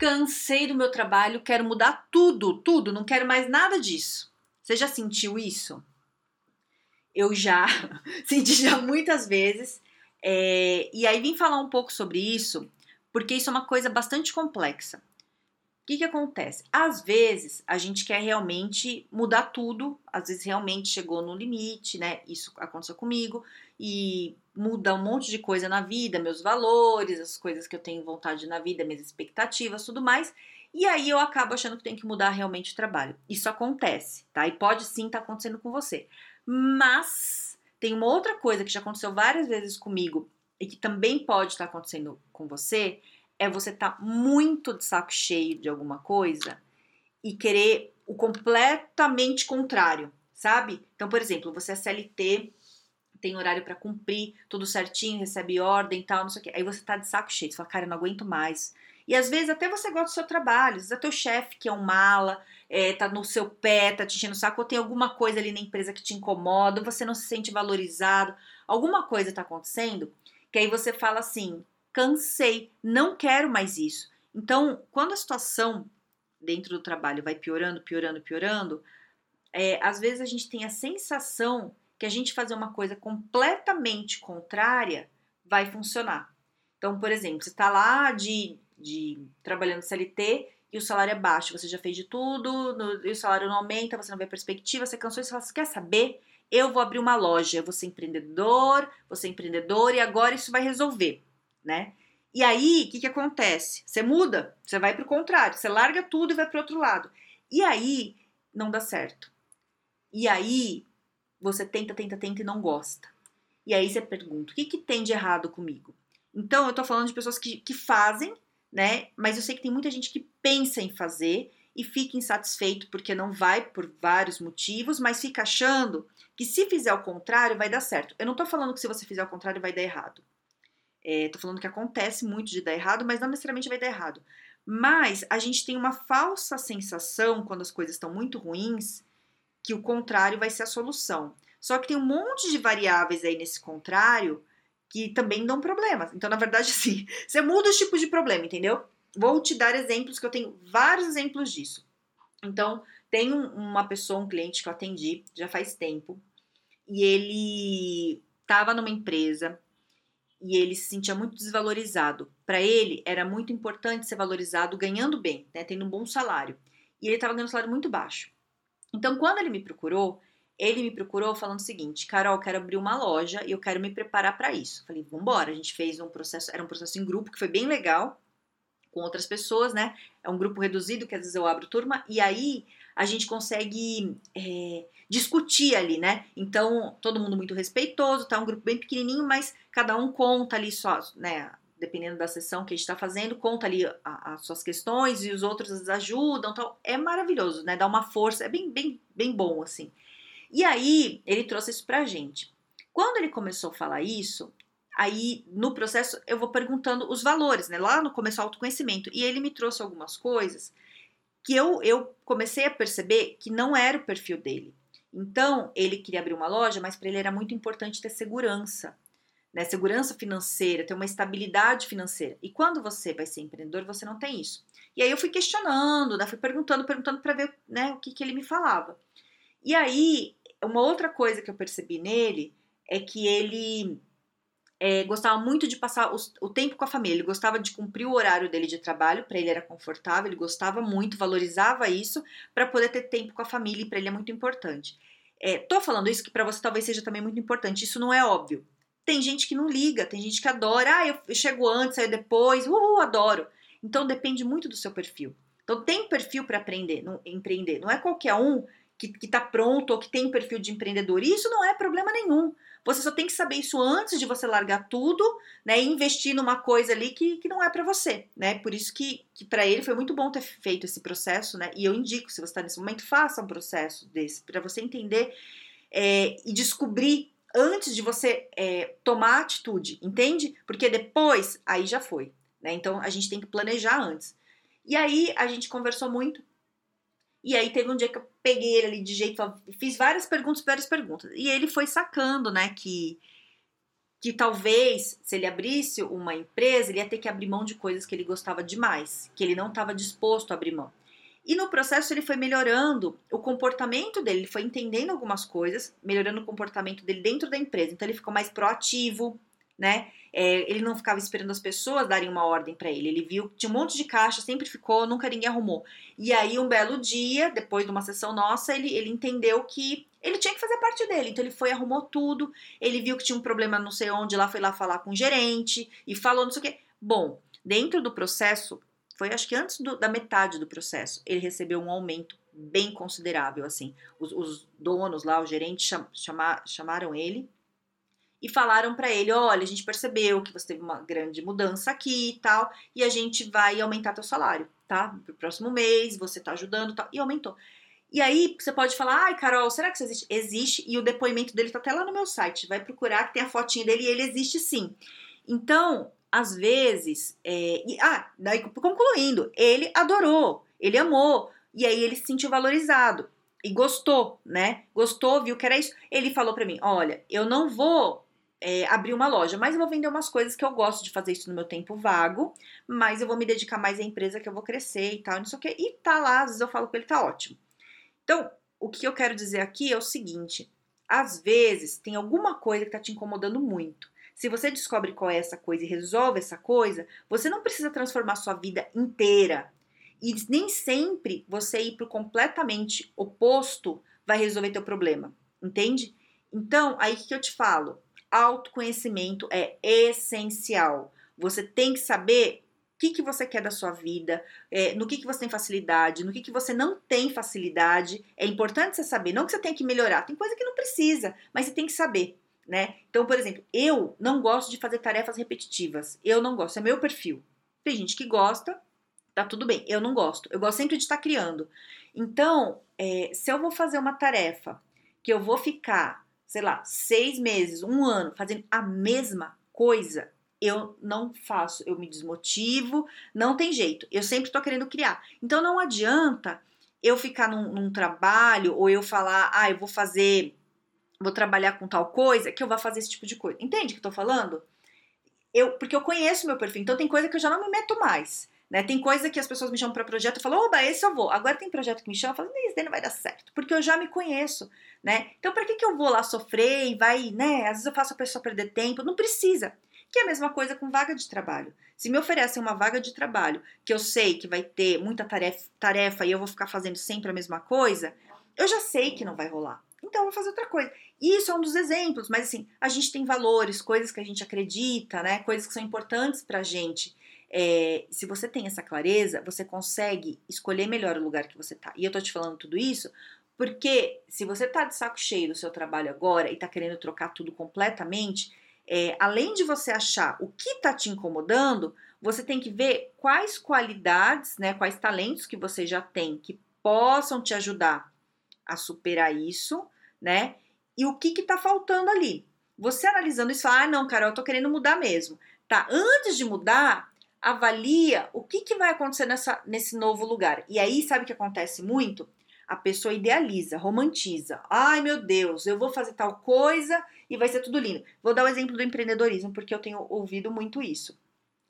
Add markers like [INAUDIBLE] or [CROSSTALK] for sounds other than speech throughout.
Cansei do meu trabalho, quero mudar tudo, tudo, não quero mais nada disso. Você já sentiu isso? Eu já [LAUGHS] senti já muitas vezes. É, e aí vim falar um pouco sobre isso, porque isso é uma coisa bastante complexa. O que, que acontece? Às vezes a gente quer realmente mudar tudo, às vezes realmente chegou no limite, né? Isso aconteceu comigo, e muda um monte de coisa na vida, meus valores, as coisas que eu tenho vontade na vida, minhas expectativas, tudo mais. E aí eu acabo achando que tem que mudar realmente o trabalho. Isso acontece, tá? E pode sim estar tá acontecendo com você. Mas tem uma outra coisa que já aconteceu várias vezes comigo e que também pode estar tá acontecendo com você, é você estar tá muito de saco cheio de alguma coisa e querer o completamente contrário, sabe? Então, por exemplo, você é CLT, tem horário para cumprir, tudo certinho, recebe ordem e tal, não sei o quê. Aí você tá de saco cheio, você fala, cara, eu não aguento mais. E às vezes até você gosta do seu trabalho, às vezes é teu chefe que é um mala, é, tá no seu pé, tá te enchendo o saco, ou tem alguma coisa ali na empresa que te incomoda, você não se sente valorizado, alguma coisa tá acontecendo, que aí você fala assim, cansei, não quero mais isso. Então, quando a situação dentro do trabalho vai piorando, piorando, piorando, é, às vezes a gente tem a sensação que a gente fazer uma coisa completamente contrária vai funcionar. Então, por exemplo, você está lá de, de trabalhando CLT e o salário é baixo, você já fez de tudo, no, e o salário não aumenta, você não vê perspectiva, você cansou e você fala, você quer saber? Eu vou abrir uma loja, eu vou ser empreendedor, vou ser empreendedor e agora isso vai resolver, né? E aí, o que, que acontece? Você muda, você vai para o contrário, você larga tudo e vai para outro lado. E aí, não dá certo. E aí, você tenta, tenta, tenta e não gosta. E aí você pergunta: o que, que tem de errado comigo? Então, eu tô falando de pessoas que, que fazem, né? Mas eu sei que tem muita gente que pensa em fazer e fica insatisfeito porque não vai por vários motivos, mas fica achando que se fizer o contrário vai dar certo. Eu não tô falando que se você fizer o contrário vai dar errado. É, tô falando que acontece muito de dar errado, mas não necessariamente vai dar errado. Mas a gente tem uma falsa sensação quando as coisas estão muito ruins que o contrário vai ser a solução. Só que tem um monte de variáveis aí nesse contrário que também dão problemas. Então, na verdade, [LAUGHS] sim, você muda os tipos de problema, entendeu? Vou te dar exemplos que eu tenho vários exemplos disso. Então, tem uma pessoa, um cliente que eu atendi já faz tempo, e ele estava numa empresa e ele se sentia muito desvalorizado. Para ele, era muito importante ser valorizado ganhando bem, né, tendo um bom salário. E ele estava ganhando um salário muito baixo. Então, quando ele me procurou, ele me procurou falando o seguinte: Carol, quero abrir uma loja e eu quero me preparar para isso. Falei, vamos embora. A gente fez um processo, era um processo em grupo que foi bem legal, com outras pessoas, né? É um grupo reduzido, que às vezes eu abro turma, e aí a gente consegue é, discutir ali, né? Então, todo mundo muito respeitoso, tá? Um grupo bem pequenininho, mas cada um conta ali só, né? Dependendo da sessão que a gente está fazendo, conta ali as suas questões e os outros ajudam, é maravilhoso, né? Dá uma força, é bem, bem, bem bom assim. E aí ele trouxe isso pra gente. Quando ele começou a falar isso, aí no processo eu vou perguntando os valores, né? Lá no começo autoconhecimento, e ele me trouxe algumas coisas que eu, eu comecei a perceber que não era o perfil dele. Então, ele queria abrir uma loja, mas para ele era muito importante ter segurança né, segurança financeira, ter uma estabilidade financeira. E quando você vai ser empreendedor, você não tem isso. E aí eu fui questionando, né, fui perguntando, perguntando para ver né, o que, que ele me falava. E aí, uma outra coisa que eu percebi nele é que ele é, gostava muito de passar o tempo com a família, ele gostava de cumprir o horário dele de trabalho, para ele era confortável, ele gostava muito, valorizava isso, para poder ter tempo com a família, e para ele é muito importante. É, tô falando isso que para você talvez seja também muito importante, isso não é óbvio, tem gente que não liga, tem gente que adora, ah, eu chego antes, saio depois, uhul, adoro. Então depende muito do seu perfil. Então tem perfil para aprender, não, empreender. Não é qualquer um que, que tá pronto ou que tem perfil de empreendedor. Isso não é problema nenhum. Você só tem que saber isso antes de você largar tudo, né? E investir numa coisa ali que, que não é para você, né? Por isso que, que para ele foi muito bom ter feito esse processo, né? E eu indico, se você está nesse momento, faça um processo desse, para você entender é, e descobrir antes de você é, tomar atitude, entende? Porque depois, aí já foi, né? Então a gente tem que planejar antes. E aí a gente conversou muito e aí teve um dia que eu peguei ele ali de jeito, fiz várias perguntas, várias perguntas. E ele foi sacando, né, que que talvez se ele abrisse uma empresa, ele ia ter que abrir mão de coisas que ele gostava demais, que ele não estava disposto a abrir mão. E no processo ele foi melhorando o comportamento dele, ele foi entendendo algumas coisas, melhorando o comportamento dele dentro da empresa. Então ele ficou mais proativo, né? É, ele não ficava esperando as pessoas darem uma ordem para ele. Ele viu que tinha um monte de caixa, sempre ficou, nunca ninguém arrumou. E aí, um belo dia, depois de uma sessão nossa, ele, ele entendeu que ele tinha que fazer parte dele. Então, ele foi, arrumou tudo. Ele viu que tinha um problema não sei onde, lá foi lá falar com o gerente e falou não sei o quê. Bom, dentro do processo, foi acho que antes do, da metade do processo, ele recebeu um aumento bem considerável. Assim, os, os donos lá, o gerente, cham, chama, chamaram ele e falaram para ele: olha, a gente percebeu que você teve uma grande mudança aqui e tal, e a gente vai aumentar teu salário, tá? Pro próximo mês, você tá ajudando e tal. E aumentou. E aí você pode falar: ai, Carol, será que isso existe? Existe, e o depoimento dele tá até lá no meu site. Vai procurar que tem a fotinha dele e ele existe sim. Então, às vezes, é, e, ah, daí concluindo, ele adorou, ele amou, e aí ele se sentiu valorizado e gostou, né? Gostou, viu que era isso. Ele falou para mim: olha, eu não vou é, abrir uma loja, mas eu vou vender umas coisas que eu gosto de fazer isso no meu tempo vago, mas eu vou me dedicar mais à empresa que eu vou crescer e tal, não sei o que. E tá lá, às vezes eu falo com ele, tá ótimo. Então, o que eu quero dizer aqui é o seguinte: às vezes tem alguma coisa que tá te incomodando muito. Se você descobre qual é essa coisa e resolve essa coisa, você não precisa transformar sua vida inteira. E nem sempre você ir pro completamente oposto vai resolver teu problema, entende? Então, aí que eu te falo? autoconhecimento é essencial. Você tem que saber o que, que você quer da sua vida, é, no que, que você tem facilidade, no que, que você não tem facilidade. É importante você saber, não que você tem que melhorar, tem coisa que não precisa, mas você tem que saber. Né? Então, por exemplo, eu não gosto de fazer tarefas repetitivas. Eu não gosto, é meu perfil. Tem gente que gosta, tá tudo bem. Eu não gosto. Eu gosto sempre de estar criando. Então, é, se eu vou fazer uma tarefa que eu vou ficar sei lá, seis meses, um ano fazendo a mesma coisa, eu não faço, eu me desmotivo, não tem jeito. Eu sempre estou querendo criar. Então não adianta eu ficar num, num, trabalho ou eu falar, ah, eu vou fazer, vou trabalhar com tal coisa, que eu vou fazer esse tipo de coisa. Entende o que eu tô falando? Eu, porque eu conheço meu perfil, então tem coisa que eu já não me meto mais. Né? Tem coisa que as pessoas me chamam para projeto e falam, oba, esse eu vou. Agora tem projeto que me chama e falo, isso daí não vai dar certo, porque eu já me conheço, né? Então, para que, que eu vou lá sofrer e vai, né? Às vezes eu faço a pessoa perder tempo, não precisa. Que é a mesma coisa com vaga de trabalho. Se me oferecem uma vaga de trabalho que eu sei que vai ter muita tarefa, tarefa e eu vou ficar fazendo sempre a mesma coisa, eu já sei que não vai rolar. Então vou fazer outra coisa. Isso é um dos exemplos, mas assim, a gente tem valores, coisas que a gente acredita, né? Coisas que são importantes pra gente. É, se você tem essa clareza, você consegue escolher melhor o lugar que você tá. E eu tô te falando tudo isso porque se você tá de saco cheio do seu trabalho agora e tá querendo trocar tudo completamente, é, além de você achar o que tá te incomodando, você tem que ver quais qualidades, né, quais talentos que você já tem que possam te ajudar a superar isso, né? E o que que tá faltando ali. Você analisando isso, ah, não, cara, eu tô querendo mudar mesmo. Tá, antes de mudar, avalia o que, que vai acontecer nessa, nesse novo lugar. E aí, sabe o que acontece muito? A pessoa idealiza, romantiza. Ai, meu Deus, eu vou fazer tal coisa e vai ser tudo lindo. Vou dar o um exemplo do empreendedorismo, porque eu tenho ouvido muito isso.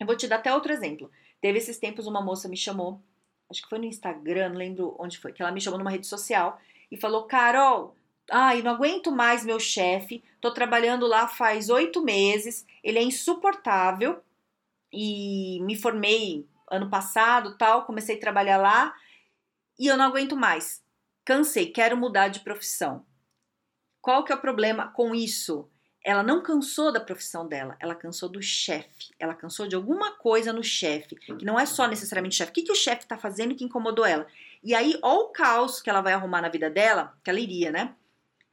Eu vou te dar até outro exemplo. Teve esses tempos uma moça me chamou, acho que foi no Instagram, não lembro onde foi, que ela me chamou numa rede social e falou: Carol, ai, não aguento mais meu chefe, tô trabalhando lá faz oito meses, ele é insuportável e me formei ano passado, tal, comecei a trabalhar lá e eu não aguento mais. Cansei, quero mudar de profissão. Qual que é o problema com isso? ela não cansou da profissão dela, ela cansou do chefe, ela cansou de alguma coisa no chefe, que não é só necessariamente chefe. O que, que o chefe tá fazendo que incomodou ela? E aí, olha o caos que ela vai arrumar na vida dela, que ela iria, né?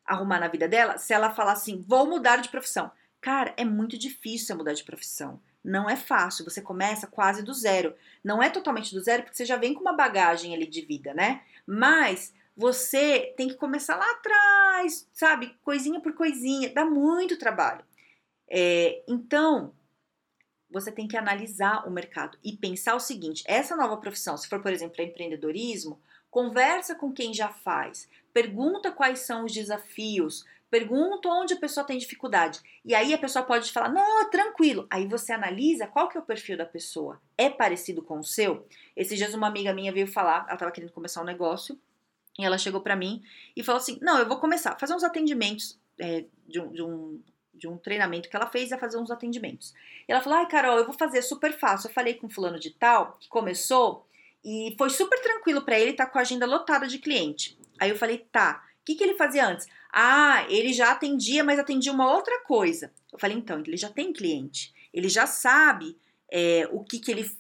Arrumar na vida dela, se ela falar assim, vou mudar de profissão. Cara, é muito difícil mudar de profissão. Não é fácil, você começa quase do zero. Não é totalmente do zero, porque você já vem com uma bagagem ali de vida, né? Mas você tem que começar lá atrás, sabe? Coisinha por coisinha, dá muito trabalho. É, então, você tem que analisar o mercado e pensar o seguinte: essa nova profissão, se for, por exemplo, empreendedorismo, conversa com quem já faz, pergunta quais são os desafios, pergunta onde a pessoa tem dificuldade. E aí a pessoa pode falar: não, é tranquilo. Aí você analisa qual que é o perfil da pessoa. É parecido com o seu? Esses dias uma amiga minha veio falar, ela estava querendo começar um negócio e ela chegou para mim e falou assim: Não, eu vou começar fazer uns atendimentos é, de, um, de, um, de um treinamento que ela fez, a fazer uns atendimentos. E ela falou: Ai, Carol, eu vou fazer super fácil. Eu falei com fulano de tal, que começou, e foi super tranquilo para ele, tá com a agenda lotada de cliente. Aí eu falei: Tá, o que, que ele fazia antes? Ah, ele já atendia, mas atendia uma outra coisa. Eu falei: Então, ele já tem cliente, ele já sabe é, o que, que ele.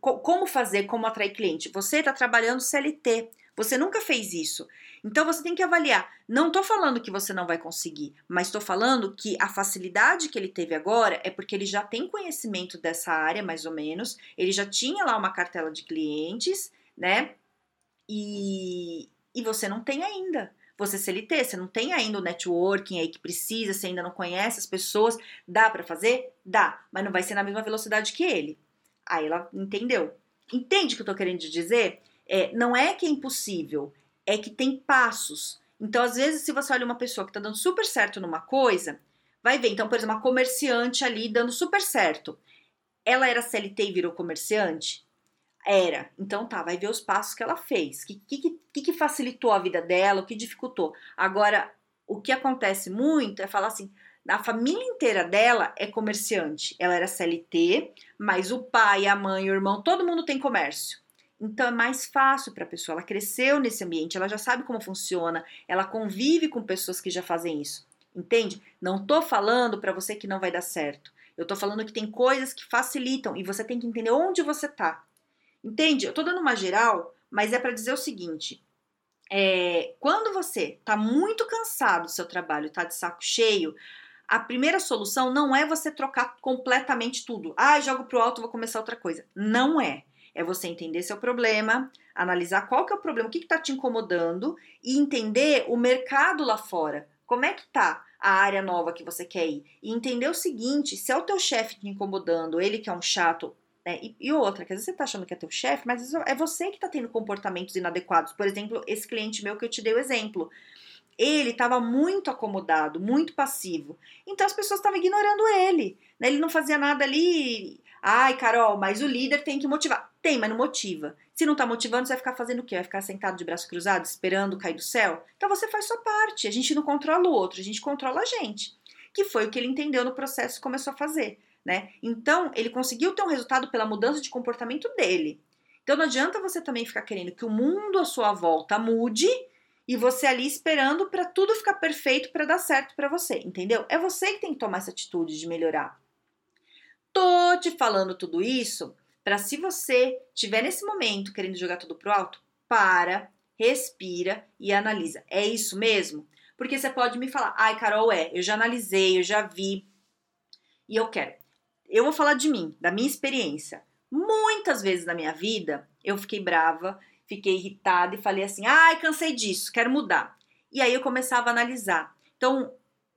Como fazer, como atrair cliente. Você está trabalhando CLT. Você nunca fez isso. Então você tem que avaliar. Não estou falando que você não vai conseguir, mas estou falando que a facilidade que ele teve agora é porque ele já tem conhecimento dessa área, mais ou menos. Ele já tinha lá uma cartela de clientes, né? E, e você não tem ainda. Você CLT, você não tem ainda o networking aí que precisa, você ainda não conhece as pessoas. Dá para fazer? Dá, mas não vai ser na mesma velocidade que ele. Aí ela entendeu. Entende o que eu tô querendo dizer? É, não é que é impossível, é que tem passos. Então, às vezes, se você olha uma pessoa que está dando super certo numa coisa, vai ver. Então, por exemplo, uma comerciante ali dando super certo. Ela era CLT e virou comerciante? Era. Então tá, vai ver os passos que ela fez. O que, que, que facilitou a vida dela, o que dificultou. Agora, o que acontece muito é falar assim: a família inteira dela é comerciante. Ela era CLT, mas o pai, a mãe, o irmão, todo mundo tem comércio. Então é mais fácil para a pessoa. Ela cresceu nesse ambiente, ela já sabe como funciona, ela convive com pessoas que já fazem isso. Entende? Não tô falando para você que não vai dar certo. Eu tô falando que tem coisas que facilitam e você tem que entender onde você tá. Entende? Eu tô dando uma geral, mas é para dizer o seguinte: é, quando você tá muito cansado do seu trabalho, tá de saco cheio, a primeira solução não é você trocar completamente tudo. Ah, jogo pro alto, vou começar outra coisa. Não é. É você entender seu problema, analisar qual que é o problema, o que está te incomodando e entender o mercado lá fora. Como é que tá a área nova que você quer ir? E entender o seguinte: se é o teu chefe te incomodando, ele que é um chato, né? E, e, outra, que às vezes você tá achando que é teu chefe, mas é você que tá tendo comportamentos inadequados. Por exemplo, esse cliente meu que eu te dei o exemplo. Ele estava muito acomodado, muito passivo. Então as pessoas estavam ignorando ele. Né? Ele não fazia nada ali. Ai, Carol, mas o líder tem que motivar. Tem, mas não motiva. Se não tá motivando, você vai ficar fazendo o quê? Vai ficar sentado de braço cruzado, esperando cair do céu? Então você faz sua parte. A gente não controla o outro, a gente controla a gente. Que foi o que ele entendeu no processo e começou a fazer. Né? Então, ele conseguiu ter um resultado pela mudança de comportamento dele. Então, não adianta você também ficar querendo que o mundo à sua volta mude e você ali esperando para tudo ficar perfeito para dar certo para você, entendeu? É você que tem que tomar essa atitude de melhorar. Tô te falando tudo isso para se você tiver nesse momento querendo jogar tudo pro alto, para, respira e analisa. É isso mesmo? Porque você pode me falar, ai, Carol, é, eu já analisei, eu já vi e eu quero. Eu vou falar de mim, da minha experiência. Muitas vezes na minha vida eu fiquei brava, fiquei irritada e falei assim: ai, cansei disso, quero mudar. E aí eu começava a analisar. Então,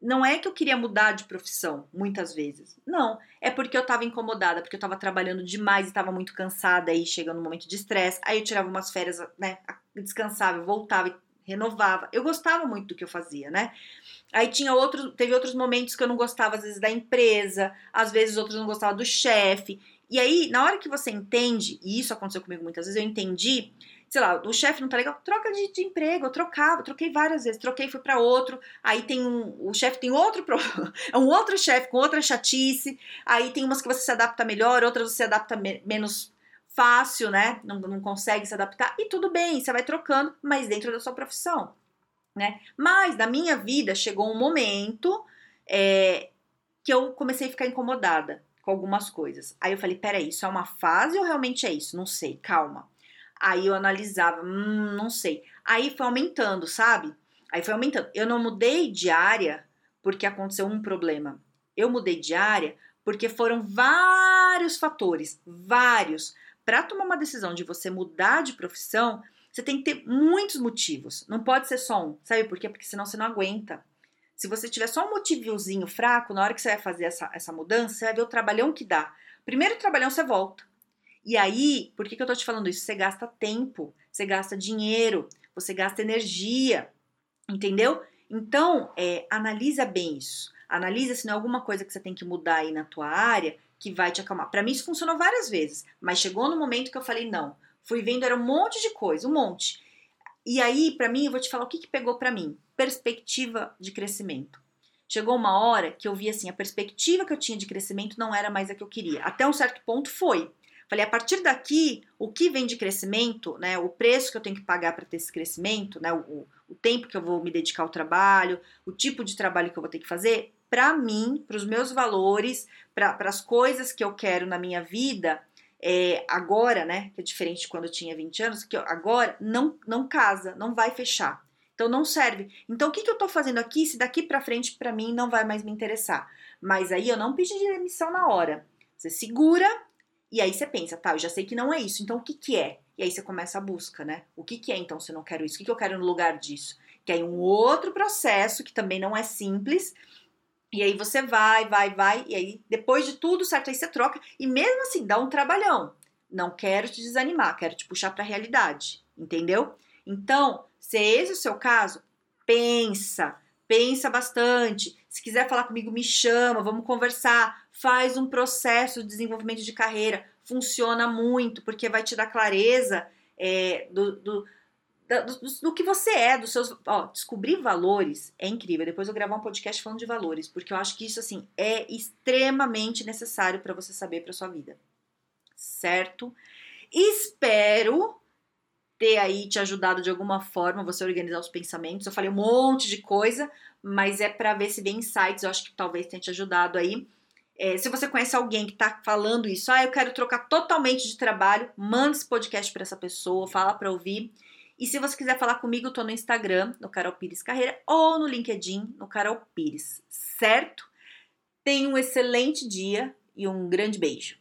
não é que eu queria mudar de profissão, muitas vezes. Não, é porque eu estava incomodada, porque eu estava trabalhando demais e estava muito cansada aí chegando um momento de estresse. Aí eu tirava umas férias, né, descansava, voltava e renovava. Eu gostava muito do que eu fazia, né? Aí tinha outros, teve outros momentos que eu não gostava às vezes da empresa, às vezes outros não gostava do chefe. E aí, na hora que você entende, e isso aconteceu comigo muitas vezes, eu entendi sei lá, o chefe não tá legal, troca de, de, emprego, eu trocava, troquei várias vezes, troquei, fui para outro, aí tem um, o chefe tem outro, [LAUGHS] é um outro chefe com outra chatice, aí tem umas que você se adapta melhor, outras você se adapta me, menos fácil, né, não, não consegue se adaptar, e tudo bem, você vai trocando, mas dentro da sua profissão, né, mas na minha vida chegou um momento é, que eu comecei a ficar incomodada com algumas coisas. Aí eu falei, peraí, isso é uma fase ou realmente é isso? Não sei, calma. Aí eu analisava, hum, não sei. Aí foi aumentando, sabe? Aí foi aumentando. Eu não mudei de área porque aconteceu um problema. Eu mudei de área porque foram vários fatores, vários. Para tomar uma decisão de você mudar de profissão, você tem que ter muitos motivos. Não pode ser só um. Sabe por quê? Porque senão você não aguenta. Se você tiver só um motivozinho fraco, na hora que você vai fazer essa, essa mudança, você vai ver o trabalhão que dá. Primeiro trabalhão você volta. E aí, por que, que eu tô te falando isso? Você gasta tempo, você gasta dinheiro, você gasta energia, entendeu? Então, é, analisa bem isso. Analisa se não é alguma coisa que você tem que mudar aí na tua área que vai te acalmar. Para mim isso funcionou várias vezes, mas chegou no momento que eu falei não. Fui vendo era um monte de coisa, um monte. E aí, para mim, eu vou te falar o que, que pegou para mim perspectiva de crescimento. Chegou uma hora que eu vi assim, a perspectiva que eu tinha de crescimento não era mais a que eu queria. Até um certo ponto foi. Falei, a partir daqui, o que vem de crescimento, né, o preço que eu tenho que pagar para ter esse crescimento, né, o, o tempo que eu vou me dedicar ao trabalho, o tipo de trabalho que eu vou ter que fazer, para mim, para os meus valores, para as coisas que eu quero na minha vida, é, agora, né, que é diferente de quando eu tinha 20 anos, que agora não, não casa, não vai fechar. Então não serve. Então o que, que eu tô fazendo aqui se daqui para frente para mim não vai mais me interessar? Mas aí eu não pedi demissão na hora. Você segura e aí você pensa, tá, eu já sei que não é isso. Então o que que é? E aí você começa a busca, né? O que que é então se eu não quero isso? O que que eu quero no lugar disso? Que aí um outro processo que também não é simples. E aí você vai, vai, vai, e aí depois de tudo, certo, aí você troca e mesmo assim dá um trabalhão. Não quero te desanimar, quero te puxar para a realidade, entendeu? Então, se é esse o seu caso, pensa, pensa bastante. Se quiser falar comigo, me chama, vamos conversar. Faz um processo de desenvolvimento de carreira. Funciona muito, porque vai te dar clareza é, do, do, do, do, que você é, dos seus. Ó, descobrir valores é incrível. Depois eu gravar um podcast falando de valores, porque eu acho que isso assim é extremamente necessário para você saber para sua vida. Certo? Espero ter aí te ajudado de alguma forma você organizar os pensamentos. Eu falei um monte de coisa, mas é para ver se vem insights. Eu acho que talvez tenha te ajudado aí. É, se você conhece alguém que está falando isso, ah, eu quero trocar totalmente de trabalho, manda esse podcast para essa pessoa, fala para ouvir. E se você quiser falar comigo, eu tô no Instagram, no Carol Pires Carreira, ou no LinkedIn, no Carol Pires, certo? Tenha um excelente dia e um grande beijo.